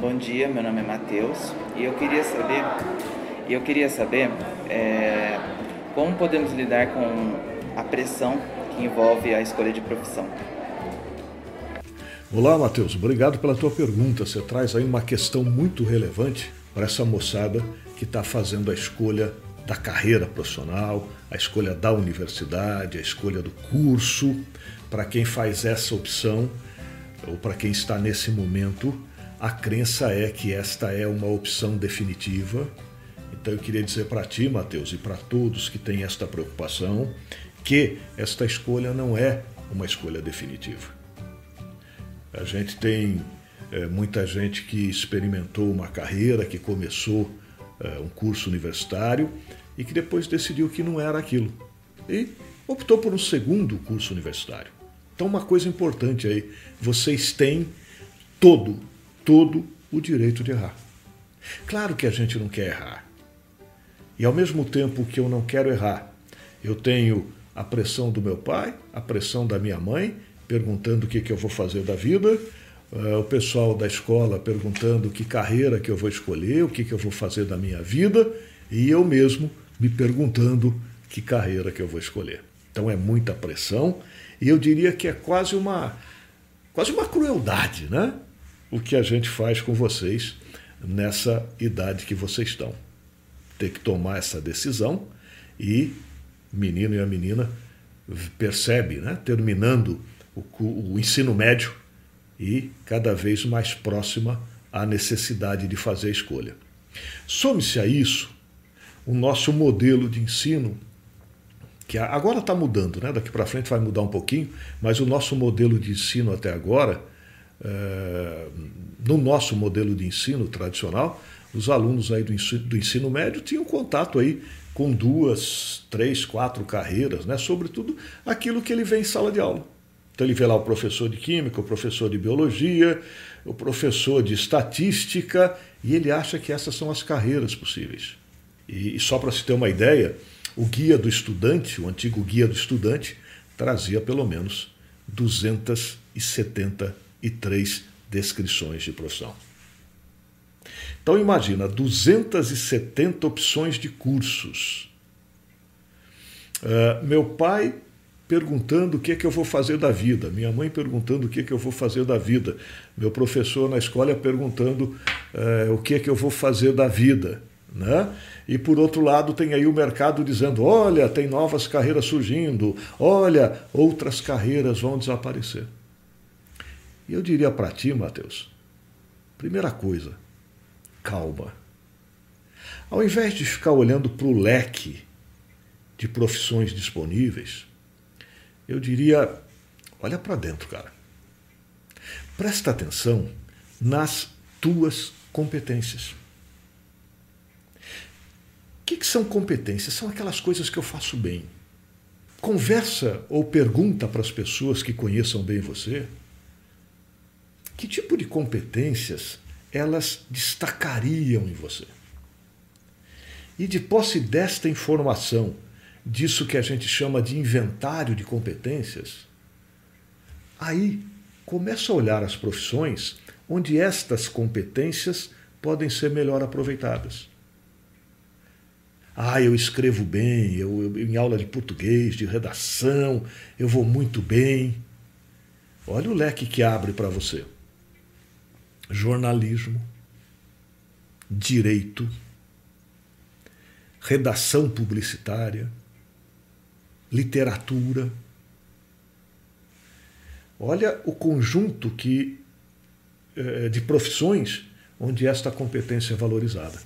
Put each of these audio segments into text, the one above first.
Bom dia, meu nome é Matheus e eu queria saber, eu queria saber é, como podemos lidar com a pressão que envolve a escolha de profissão. Olá, Matheus. Obrigado pela tua pergunta. Você traz aí uma questão muito relevante para essa moçada que está fazendo a escolha da carreira profissional, a escolha da universidade, a escolha do curso. Para quem faz essa opção, ou para quem está nesse momento, a crença é que esta é uma opção definitiva. Então eu queria dizer para ti, Matheus, e para todos que têm esta preocupação, que esta escolha não é uma escolha definitiva. A gente tem é, muita gente que experimentou uma carreira, que começou é, um curso universitário e que depois decidiu que não era aquilo. E optou por um segundo curso universitário. Então, uma coisa importante aí: vocês têm todo, todo o direito de errar. Claro que a gente não quer errar. E ao mesmo tempo que eu não quero errar, eu tenho a pressão do meu pai, a pressão da minha mãe perguntando o que, que eu vou fazer da vida, uh, o pessoal da escola perguntando que carreira que eu vou escolher, o que, que eu vou fazer da minha vida, e eu mesmo me perguntando que carreira que eu vou escolher. Então é muita pressão e eu diria que é quase uma quase uma crueldade, né? O que a gente faz com vocês nessa idade que vocês estão. Ter que tomar essa decisão e menino e a menina percebe, né? Terminando o, o ensino médio e cada vez mais próxima à necessidade de fazer a escolha. Some-se a isso o nosso modelo de ensino, que agora está mudando, né? daqui para frente vai mudar um pouquinho, mas o nosso modelo de ensino até agora, é, no nosso modelo de ensino tradicional, os alunos aí do ensino, do ensino médio tinham contato aí com duas, três, quatro carreiras, né? sobretudo aquilo que ele vê em sala de aula. Então ele vê lá o professor de química, o professor de biologia, o professor de estatística, e ele acha que essas são as carreiras possíveis. E, só para se ter uma ideia, o guia do estudante, o antigo guia do estudante, trazia pelo menos 273 descrições de profissão. Então imagina, 270 opções de cursos. Uh, meu pai perguntando o que é que eu vou fazer da vida, minha mãe perguntando o que é que eu vou fazer da vida, meu professor na escola perguntando uh, o que é que eu vou fazer da vida. Né? E por outro lado, tem aí o mercado dizendo: olha, tem novas carreiras surgindo, olha, outras carreiras vão desaparecer. E eu diria para ti, Mateus, primeira coisa, calma. Ao invés de ficar olhando para o leque de profissões disponíveis, eu diria: olha para dentro, cara. Presta atenção nas tuas competências. O que, que são competências? São aquelas coisas que eu faço bem. Conversa ou pergunta para as pessoas que conheçam bem você que tipo de competências elas destacariam em você. E de posse desta informação, disso que a gente chama de inventário de competências, aí começa a olhar as profissões onde estas competências podem ser melhor aproveitadas. Ah, eu escrevo bem, eu, eu, em aula de português, de redação, eu vou muito bem. Olha o leque que abre para você: jornalismo, direito, redação publicitária, literatura. Olha o conjunto que, eh, de profissões onde esta competência é valorizada.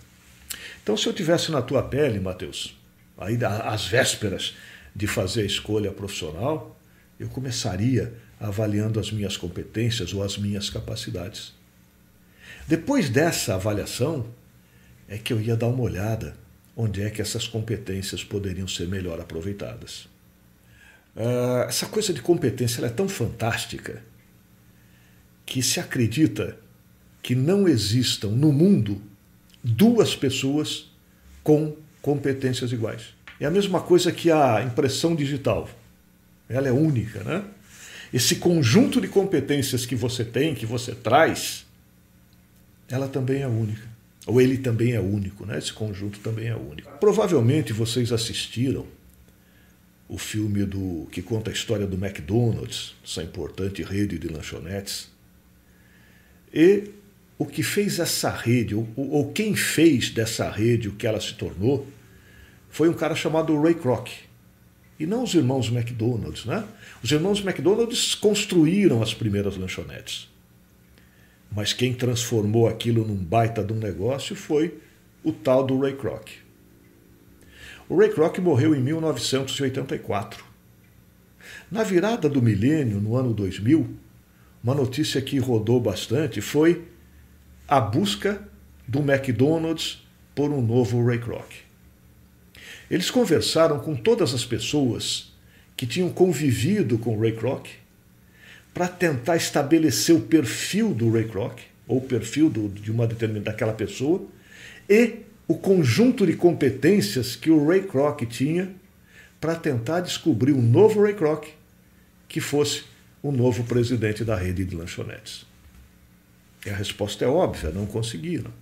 Então, se eu tivesse na tua pele, Mateus, aí às vésperas de fazer a escolha profissional, eu começaria avaliando as minhas competências ou as minhas capacidades. Depois dessa avaliação, é que eu ia dar uma olhada onde é que essas competências poderiam ser melhor aproveitadas. Uh, essa coisa de competência é tão fantástica que se acredita que não existam no mundo duas pessoas com competências iguais. É a mesma coisa que a impressão digital. ela é única, né? Esse conjunto de competências que você tem, que você traz, ela também é única. Ou ele também é único, né? Esse conjunto também é único. Provavelmente vocês assistiram o filme do que conta a história do McDonald's, essa importante rede de lanchonetes. E o que fez essa rede, ou, ou quem fez dessa rede o que ela se tornou, foi um cara chamado Ray Kroc. E não os irmãos McDonald's, né? Os irmãos McDonald's construíram as primeiras lanchonetes. Mas quem transformou aquilo num baita de um negócio foi o tal do Ray Kroc. O Ray Kroc morreu em 1984. Na virada do milênio, no ano 2000, uma notícia que rodou bastante foi a busca do McDonald's por um novo Ray Kroc. Eles conversaram com todas as pessoas que tinham convivido com Ray Kroc para tentar estabelecer o perfil do Ray Kroc, ou o perfil do, de uma determinada daquela pessoa, e o conjunto de competências que o Ray Kroc tinha para tentar descobrir um novo Ray Kroc que fosse o novo presidente da rede de lanchonetes. E a resposta é óbvia, não conseguiram.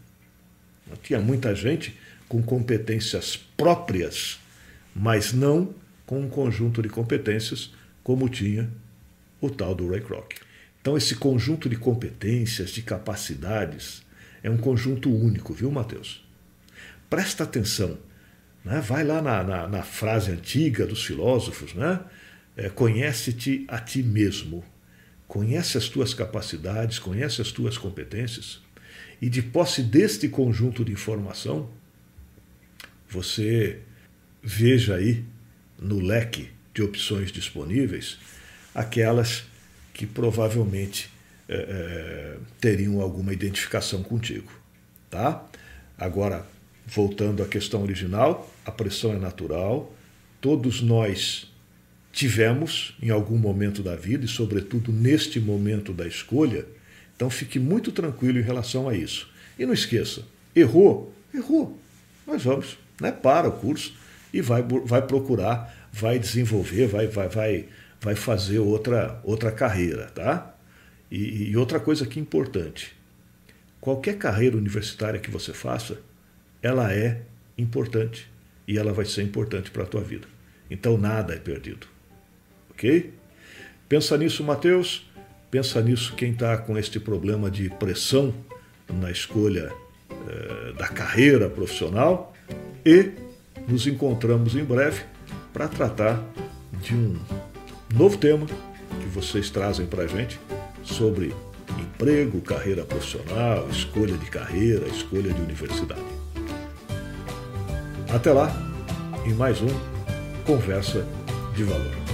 Tinha muita gente com competências próprias, mas não com um conjunto de competências como tinha o tal do Ray Kroc. Então, esse conjunto de competências, de capacidades, é um conjunto único, viu, Mateus? Presta atenção. Né? Vai lá na, na, na, frase antiga dos filósofos, né? É, conhece-te a ti mesmo. Conhece as tuas capacidades, conhece as tuas competências, e de posse deste conjunto de informação, você veja aí no leque de opções disponíveis aquelas que provavelmente é, é, teriam alguma identificação contigo. Tá? Agora, voltando à questão original, a pressão é natural, todos nós tivemos em algum momento da vida, e sobretudo neste momento da escolha, então fique muito tranquilo em relação a isso. E não esqueça, errou, errou. Nós vamos, né? Para o curso e vai, vai procurar, vai desenvolver, vai, vai, vai, vai fazer outra, outra carreira, tá? E, e outra coisa que é importante, qualquer carreira universitária que você faça, ela é importante e ela vai ser importante para a tua vida. Então nada é perdido. Ok? Pensa nisso, Mateus. Pensa nisso quem está com este problema de pressão na escolha eh, da carreira profissional. E nos encontramos em breve para tratar de um novo tema que vocês trazem para a gente sobre emprego, carreira profissional, escolha de carreira, escolha de universidade. Até lá, em mais um Conversa de Valor.